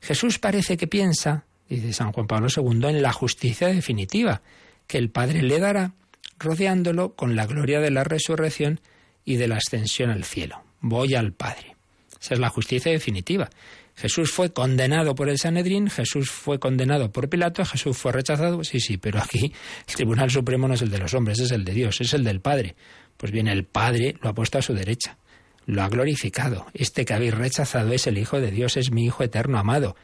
Jesús parece que piensa, dice San Juan Pablo II, en la justicia definitiva, que el Padre le dará, rodeándolo con la gloria de la resurrección y de la ascensión al cielo. Voy al Padre. Esa es la justicia definitiva. Jesús fue condenado por el Sanedrín, Jesús fue condenado por Pilato, Jesús fue rechazado. Sí, sí, pero aquí el Tribunal Supremo no es el de los hombres, es el de Dios, es el del Padre. Pues bien, el Padre lo ha puesto a su derecha, lo ha glorificado. Este que habéis rechazado es el Hijo de Dios, es mi Hijo eterno amado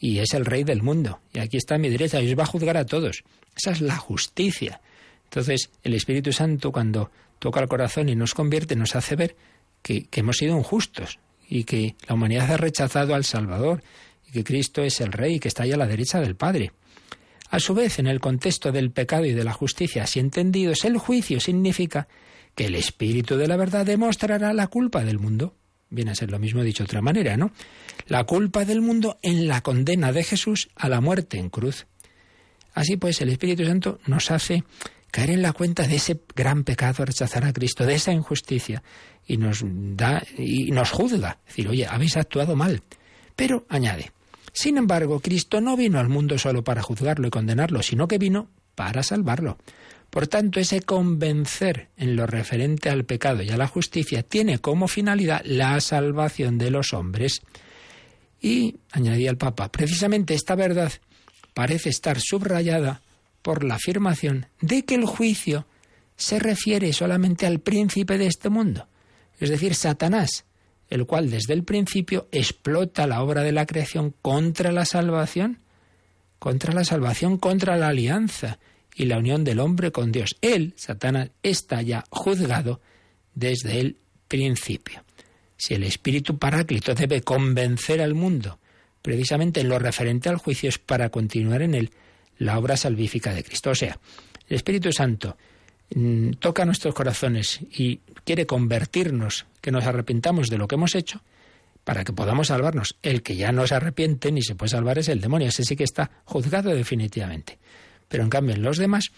y es el Rey del mundo. Y aquí está a mi derecha y os va a juzgar a todos. Esa es la justicia. Entonces, el Espíritu Santo, cuando toca el corazón y nos convierte, nos hace ver que, que hemos sido injustos, y que la humanidad ha rechazado al Salvador y que Cristo es el Rey que está ahí a la derecha del Padre. A su vez, en el contexto del pecado y de la justicia así entendidos, el juicio significa que el Espíritu de la verdad demostrará la culpa del mundo. Viene a ser lo mismo dicho de otra manera, ¿no? La culpa del mundo en la condena de Jesús a la muerte en cruz. Así pues, el Espíritu Santo nos hace caer en la cuenta de ese gran pecado, rechazar a Cristo, de esa injusticia, y nos da y nos juzga, decir, oye, habéis actuado mal. Pero añade, sin embargo, Cristo no vino al mundo solo para juzgarlo y condenarlo, sino que vino para salvarlo. Por tanto, ese convencer en lo referente al pecado y a la justicia tiene como finalidad la salvación de los hombres. Y, añadía el Papa, precisamente esta verdad parece estar subrayada por la afirmación de que el juicio se refiere solamente al príncipe de este mundo es decir, Satanás, el cual desde el principio explota la obra de la creación contra la salvación, contra la salvación, contra la alianza y la unión del hombre con Dios. Él, Satanás, está ya juzgado desde el principio. Si el Espíritu Paráclito debe convencer al mundo precisamente en lo referente al juicio es para continuar en él la obra salvífica de Cristo. O sea, el Espíritu Santo Mm, toca nuestros corazones y quiere convertirnos, que nos arrepintamos de lo que hemos hecho, para que podamos salvarnos. El que ya no se arrepiente ni se puede salvar es el demonio, ese sí que está juzgado definitivamente. Pero en cambio en los demás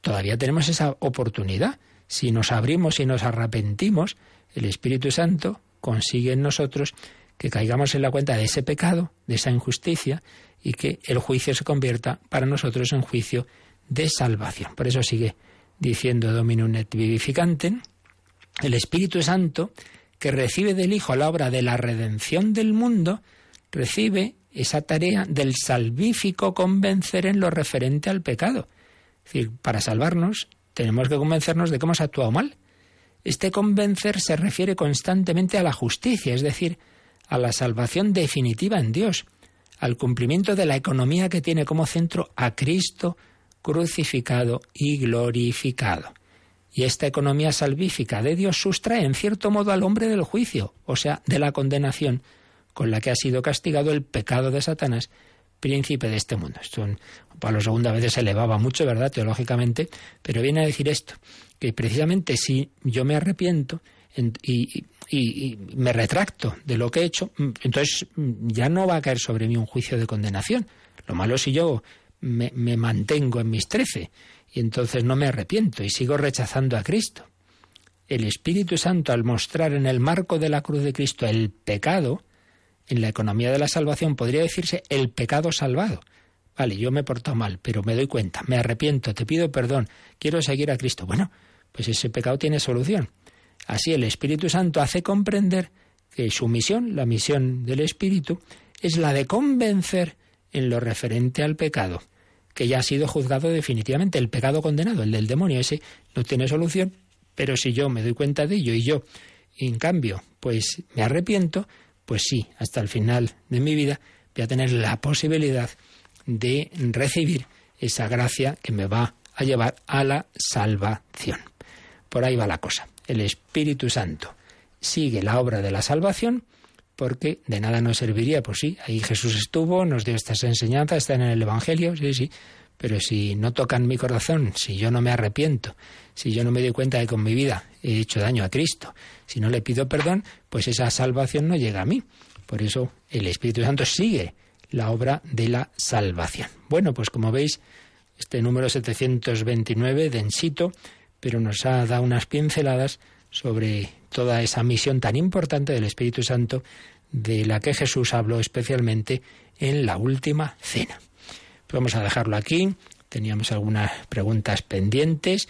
todavía tenemos esa oportunidad. Si nos abrimos y nos arrepentimos, el Espíritu Santo consigue en nosotros que caigamos en la cuenta de ese pecado, de esa injusticia, y que el juicio se convierta para nosotros en juicio de salvación. Por eso sigue diciendo Dominum et vivificantem, el Espíritu Santo, que recibe del Hijo la obra de la redención del mundo, recibe esa tarea del salvífico convencer en lo referente al pecado. Es decir, para salvarnos tenemos que convencernos de que hemos actuado mal. Este convencer se refiere constantemente a la justicia, es decir, a la salvación definitiva en Dios, al cumplimiento de la economía que tiene como centro a Cristo crucificado y glorificado. Y esta economía salvífica de Dios sustrae en cierto modo al hombre del juicio, o sea, de la condenación con la que ha sido castigado el pecado de Satanás, príncipe de este mundo. Esto Pablo II a veces se elevaba mucho, ¿verdad?, teológicamente, pero viene a decir esto, que precisamente si yo me arrepiento y, y, me retracto de lo que he hecho, entonces ya no va a caer sobre mí un juicio de condenación. Lo malo es si yo me, mantengo en mis trece y entonces no me arrepiento y sigo rechazando a Cristo. El Espíritu Santo, al mostrar en el marco de la cruz de Cristo el pecado, en la economía de la salvación podría decirse el pecado salvado. Vale, yo me he portado mal, pero me doy cuenta, me arrepiento, te pido perdón, quiero seguir a Cristo. Bueno, pues ese pecado tiene solución. Así el Espíritu Santo hace comprender que su misión, la misión del Espíritu, es la de convencer en lo referente al pecado, que ya ha sido juzgado definitivamente, el pecado condenado, el del demonio, ese no tiene solución, pero si yo me doy cuenta de ello y yo, en cambio, pues me arrepiento, pues sí, hasta el final de mi vida voy a tener la posibilidad de recibir esa gracia que me va a llevar a la salvación. Por ahí va la cosa. El Espíritu Santo sigue la obra de la salvación porque de nada nos serviría, pues sí, ahí Jesús estuvo, nos dio estas enseñanzas, están en el Evangelio, sí, sí, pero si no tocan mi corazón, si yo no me arrepiento, si yo no me doy cuenta de que con mi vida he hecho daño a Cristo, si no le pido perdón, pues esa salvación no llega a mí. Por eso el Espíritu Santo sigue la obra de la salvación. Bueno, pues como veis, este número 729, densito, pero nos ha dado unas pinceladas sobre toda esa misión tan importante del Espíritu Santo de la que Jesús habló especialmente en la última cena. vamos a dejarlo aquí. Teníamos algunas preguntas pendientes.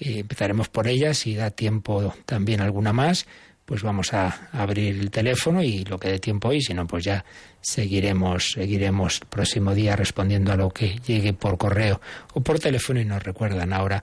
Eh, empezaremos por ellas, si da tiempo también alguna más, pues vamos a abrir el teléfono y lo que dé tiempo hoy, si no, pues ya seguiremos, seguiremos el próximo día respondiendo a lo que llegue por correo o por teléfono y nos recuerdan ahora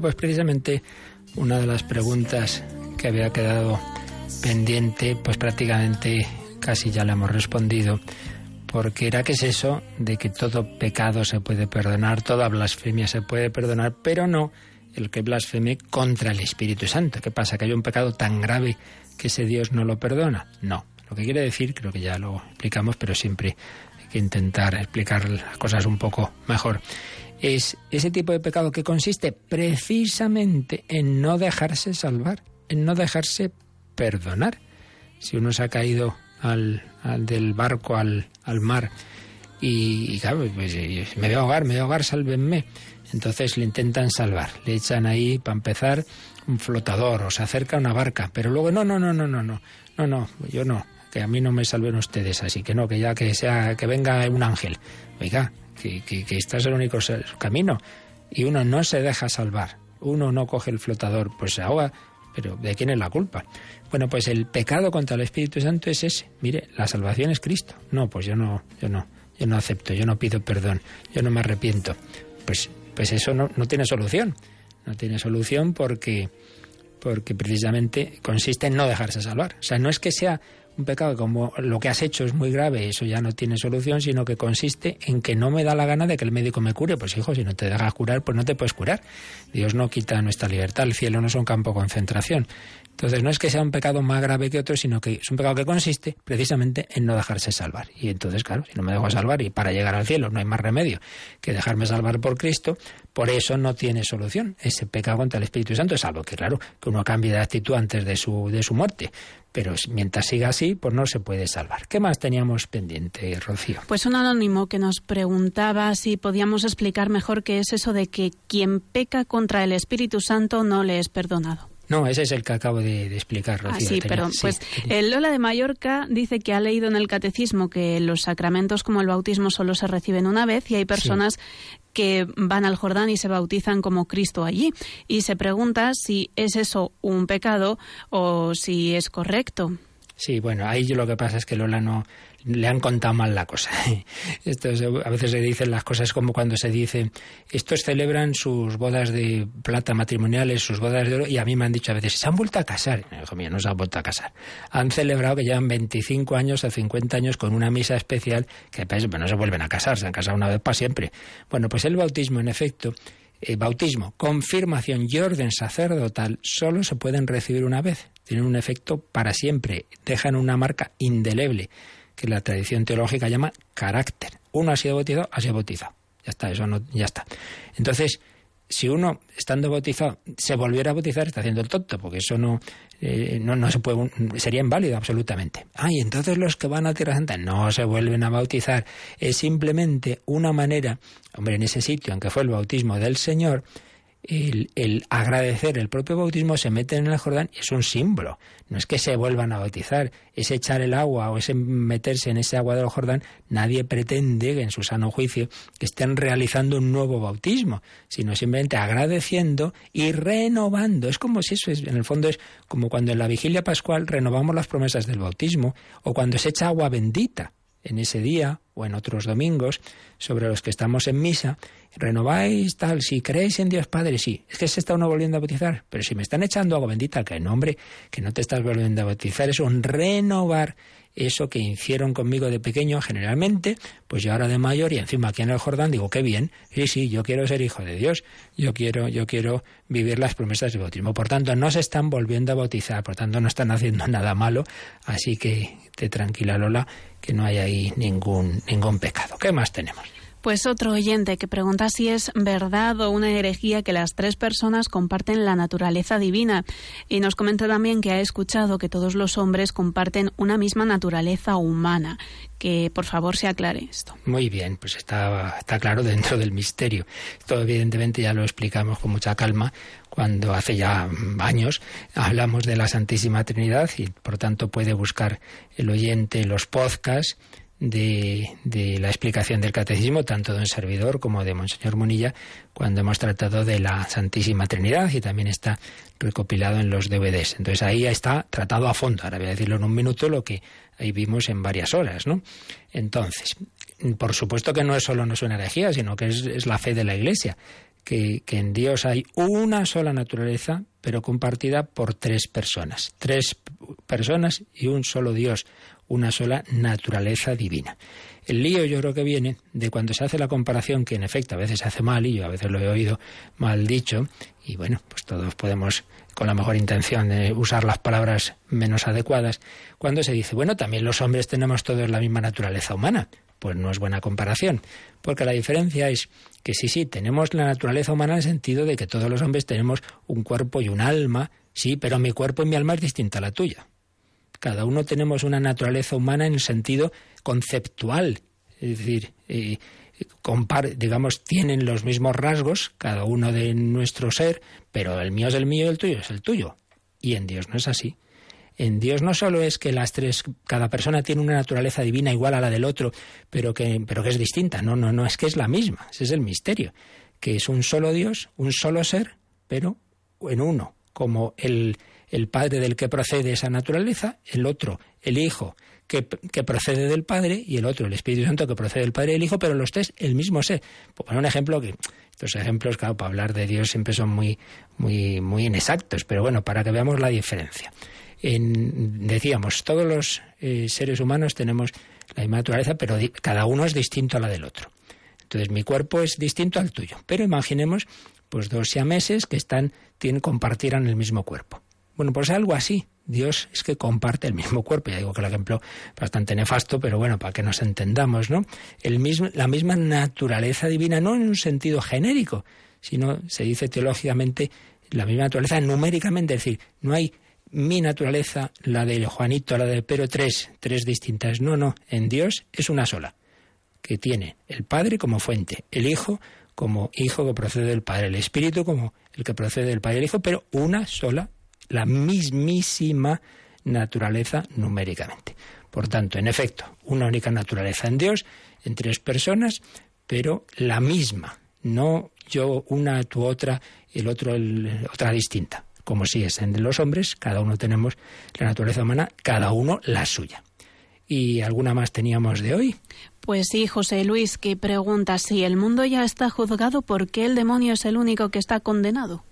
Pues precisamente una de las preguntas que había quedado pendiente, pues prácticamente casi ya la hemos respondido, porque era que es eso de que todo pecado se puede perdonar, toda blasfemia se puede perdonar, pero no el que blasfeme contra el Espíritu Santo. ¿Qué pasa? ¿Que hay un pecado tan grave que ese Dios no lo perdona? No. Lo que quiere decir, creo que ya lo explicamos, pero siempre hay que intentar explicar las cosas un poco mejor es ese tipo de pecado que consiste precisamente en no dejarse salvar, en no dejarse perdonar. Si uno se ha caído al, del barco al, mar y, claro, pues, eh, me voy a ahogar, me voy a ahogar, sálvenme. Entonces le intentan salvar, le echan ahí, para empezar, un flotador o se acerca una barca, pero luego no, no, no, no, no, no, no, no, yo no, que a mí no me salven ustedes, así que no, que ya que sea, que venga un ángel. Oiga, que, que, este es el único camino. Y uno no se deja salvar, uno no coge el flotador, pues se ahoga, pero ¿de quién es la culpa? Bueno, pues el pecado contra el Espíritu Santo es ese. Mire, la salvación es Cristo. No, pues yo no, yo no, yo no acepto, yo no pido perdón, yo no me arrepiento. Pues, pues eso no, no tiene solución. No tiene solución porque, porque precisamente consiste en no dejarse salvar. O sea, no es que sea un pecado como lo que has hecho es muy grave, eso ya no tiene solución, sino que consiste en que no me da la gana de que el médico me cure. Pues hijo, si no te dejas curar, pues no te puedes curar. Dios no quita nuestra libertad, el cielo no es un campo de concentración. Entonces no es que sea un pecado más grave que otro, sino que es un pecado que consiste precisamente en no dejarse salvar. Y entonces, claro, si no me dejo salvar y para llegar al cielo no hay más remedio que dejarme salvar por Cristo, por eso no tiene solución ese pecado contra el Espíritu Santo, es algo que, claro, que uno cambie de actitud antes de su, de su muerte. Pero mientras siga así, pues no se puede salvar. ¿Qué más teníamos pendiente, Rocío? Pues un anónimo que nos preguntaba si podíamos explicar mejor qué es eso de que quien peca contra el Espíritu Santo no le es perdonado. No, ese es el que acabo de, explicar, Rocío. Ah, sí, perdón. pues el Lola de Mallorca dice que ha leído en el catecismo que los sacramentos como el bautismo solo se reciben una vez y hay personas que van al Jordán y se bautizan como Cristo allí. Y se pregunta si es eso un pecado o si es correcto. Sí, bueno, ahí lo que pasa es que Lola no, le han contado mal la cosa. *laughs* A veces se dicen las cosas como cuando se dice, estos celebran sus bodas de plata matrimoniales, sus bodas de oro, y a mí me han dicho a veces, se han vuelto a casar. No se han vuelto a casar. Han celebrado que llevan 25 años o 50 años con una misa especial que pues, no se vuelven a casar, se han casado una vez para siempre. Bueno, pues el bautismo, en efecto, eh, bautismo, confirmación y orden sacerdotal solo se pueden recibir una vez. Tienen un efecto para siempre, dejan una marca indeleble que la tradición teológica llama carácter. Uno ha sido bautizado, ha sido bautizado. Ya está, eso no, ya está. Entonces, si uno, estando bautizado, se volviera a bautizar, está haciendo el tonto, porque eso no, eh, no, no, se puede, sería inválido absolutamente. Ah, y entonces los que van a Tierra Santa no se vuelven a bautizar. Es simplemente una manera, hombre, en ese sitio en que fue el bautismo del Señor, el, agradecer el propio bautismo, se meten en el Jordán es un símbolo. No es que se vuelvan a bautizar, es echar el agua o es meterse en ese agua del Jordán. Nadie pretende, en su sano juicio, que estén realizando un nuevo bautismo, sino simplemente agradeciendo y renovando. Es como si eso es, en el fondo es como cuando en la vigilia pascual renovamos las promesas del bautismo o cuando se echa agua bendita en ese día o en otros domingos sobre los que estamos en misa, renováis tal, si creéis en Dios Padre, sí, es que se está uno volviendo a bautizar, pero si me están echando agua bendita, que no, hombre, que no te estás volviendo a bautizar, es un renovar eso que hicieron conmigo de pequeño generalmente, pues yo ahora de mayor y encima aquí en el Jordán digo, qué bien, sí, sí, yo quiero ser hijo de Dios, yo quiero, yo quiero vivir las promesas del bautismo. Por tanto, no se están volviendo a bautizar, por tanto, no están haciendo *laughs* nada malo, así que te tranquila Lola, que no hay ahí ningún, ningún pecado. ¿Qué más tenemos? Pues otro oyente que pregunta si es verdad o una herejía que las tres personas comparten la naturaleza divina. Y nos comenta también que ha escuchado que todos los hombres comparten una misma naturaleza humana. Que por favor se aclare esto. Muy bien, pues está, está claro dentro del misterio. Esto evidentemente ya lo explicamos con mucha calma cuando hace ya años hablamos de la Santísima Trinidad y por tanto puede buscar el oyente los podcasts de, de, la explicación del catecismo, tanto de un servidor como de Monseñor Munilla, cuando hemos tratado de la Santísima Trinidad y también está recopilado en los DVDs. Entonces ahí está tratado a fondo. Ahora voy a decirlo en un minuto lo que ahí vimos en varias horas, ¿no? Entonces, por supuesto que no es solo no es una herejía, sino que es, es la fe de la Iglesia. Que, que, en Dios hay una sola naturaleza, pero compartida por tres personas. Tres personas y un solo Dios, una sola naturaleza divina. El lío yo creo que viene de cuando se hace la comparación, que en efecto a veces se hace mal, y yo a veces lo he oído mal dicho, y bueno, pues todos podemos con la mejor intención de usar las palabras menos adecuadas, cuando se dice, bueno, también los hombres tenemos todos la misma naturaleza humana. Pues no es buena comparación, porque la diferencia es que sí, sí, tenemos la naturaleza humana en el sentido de que todos los hombres tenemos un cuerpo y un alma, sí, pero mi cuerpo y mi alma es distinta a la tuya. Cada uno tenemos una naturaleza humana en sentido conceptual, es decir, eh, digamos, tienen los mismos rasgos, cada uno de nuestro ser, pero el mío es el mío y el tuyo es el tuyo. Y en Dios no es así. En Dios no solo es que las tres, cada persona tiene una naturaleza divina igual a la del otro, pero que, pero que es distinta. No, no, no, es que es la misma. Ese es el misterio. Que es un solo Dios, un solo ser, pero en uno. Como el, el Padre del que procede esa naturaleza, el otro, el Hijo, que, procede del Padre, y el otro, el Espíritu Santo, que procede del Padre y del Hijo, pero los tres el mismo ser. Por poner un ejemplo que estos ejemplos, claro, para hablar de Dios siempre son muy, muy, muy inexactos, pero bueno, para que veamos la diferencia. decíamos, todos los eh, seres humanos tenemos la misma naturaleza, pero cada uno es distinto a la del otro. Entonces, mi cuerpo es distinto al tuyo. Pero imaginemos, pues, dos siameses que están, tienen, compartieran el mismo cuerpo. Bueno, pues algo así. Dios es que comparte el mismo cuerpo. Ya digo que el ejemplo bastante nefasto, pero bueno, para que nos entendamos, ¿no? La misma naturaleza divina, no en un sentido genérico, sino se dice teológicamente la misma naturaleza numéricamente, es decir, no hay mi naturaleza, la de Juanito, la de pero tres, tres distintas. No, no, en Dios es una sola, que tiene el Padre como fuente, el Hijo como Hijo que procede del Padre, el Espíritu como el que procede del Padre y el Hijo, pero una sola la mismísima naturaleza numéricamente. Por tanto, en efecto, una única naturaleza en Dios, en tres personas, pero la misma, no yo una, tu otra, el otro otra distinta. Como si es en los hombres, cada uno tenemos la naturaleza humana, cada uno la suya. ¿Y alguna más teníamos de hoy? Pues sí, José Luis, que pregunta si el mundo ya está juzgado, ¿por qué el demonio es el único que está condenado?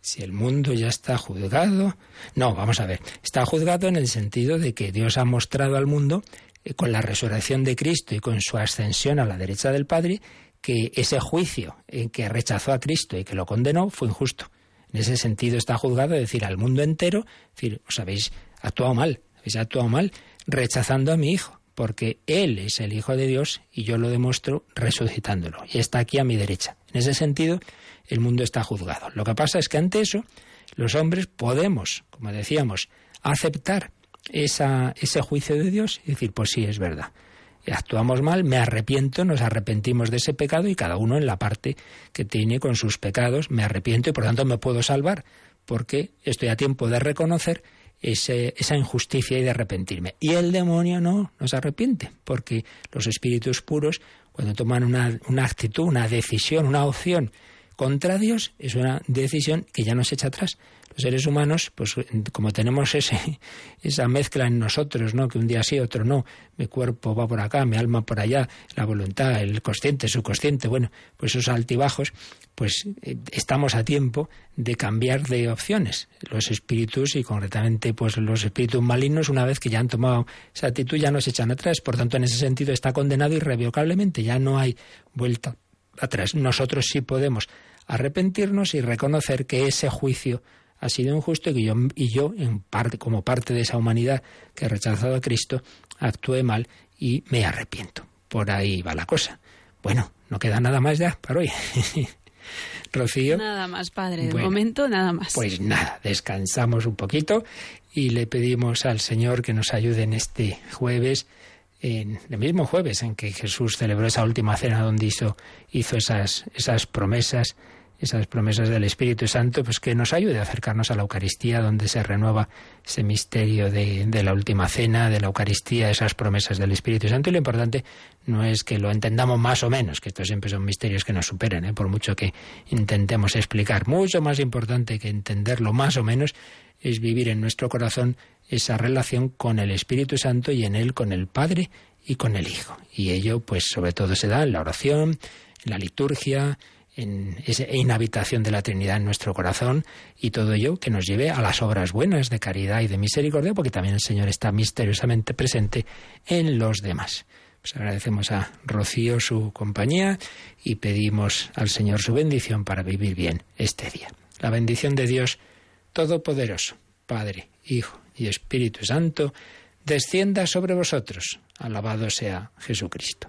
Si el mundo ya está juzgado. No, vamos a ver, está juzgado en el sentido de que Dios ha mostrado al mundo, eh, con la resurrección de Cristo y con su ascensión a la derecha del Padre, que ese juicio en que rechazó a Cristo y que lo condenó fue injusto. En ese sentido está juzgado, decir, al mundo entero, decir, os habéis actuado mal, habéis actuado mal rechazando a mi Hijo, porque Él es el Hijo de Dios y yo lo demuestro resucitándolo. Y está aquí a mi derecha. En ese sentido, el mundo está juzgado. Lo que pasa es que ante eso los hombres podemos, como decíamos, aceptar esa, ese juicio de Dios y decir, pues sí, es verdad. actuamos mal, me arrepiento, nos arrepentimos de ese pecado y cada uno en la parte que tiene con sus pecados, me arrepiento y por tanto me puedo salvar, porque estoy a tiempo de reconocer esa injusticia y de arrepentirme. Y el demonio no, nos arrepiente, porque los espíritus puros, cuando toman una, una actitud, una decisión, una opción contra Dios, es una decisión que ya no se echa atrás los seres humanos, pues como tenemos ese, *laughs* esa mezcla en nosotros, ¿no? Que un día sí, otro no, mi cuerpo va por acá, mi alma por allá, la voluntad, el consciente, subconsciente, bueno, pues esos altibajos, pues eh, estamos a tiempo de cambiar de opciones. Los espíritus y concretamente pues los espíritus malignos, una vez que ya han tomado esa actitud, ya no se echan atrás. Por tanto, en ese sentido está condenado irrevocablemente, ya no hay vuelta atrás. Nosotros sí podemos arrepentirnos y reconocer que ese juicio ha sido injusto y que yo, y yo en parte, como parte de esa humanidad que ha rechazado a Cristo, actué mal y me arrepiento. Por ahí va la cosa. Bueno, no queda nada más ya para hoy. *laughs* Rocío. Nada más, padre. De momento, nada más. Pues nada, descansamos un poquito y le pedimos al Señor que nos ayude en este jueves, en el mismo jueves en que Jesús celebró esa última cena donde hizo, hizo esas, esas promesas esas promesas del Espíritu Santo, pues que nos ayude a acercarnos a la Eucaristía, donde se renueva ese misterio de, de, la última cena, de la Eucaristía, esas promesas del Espíritu Santo. Y lo importante no es que lo entendamos más o menos, que estos siempre son misterios que nos superen, ¿eh? por mucho que intentemos explicar. Mucho más importante que entenderlo más o menos es vivir en nuestro corazón esa relación con el Espíritu Santo y en él con el Padre y con el Hijo. Y ello, pues, sobre todo se da en la oración, en la liturgia, en esa inhabitación de la Trinidad en nuestro corazón y todo ello que nos lleve a las obras buenas de caridad y de misericordia, porque también el Señor está misteriosamente presente en los demás. Pues agradecemos a Rocío su compañía y pedimos al Señor su bendición para vivir bien este día. La bendición de Dios Todopoderoso, Padre, Hijo y Espíritu Santo, descienda sobre vosotros. Alabado sea Jesucristo.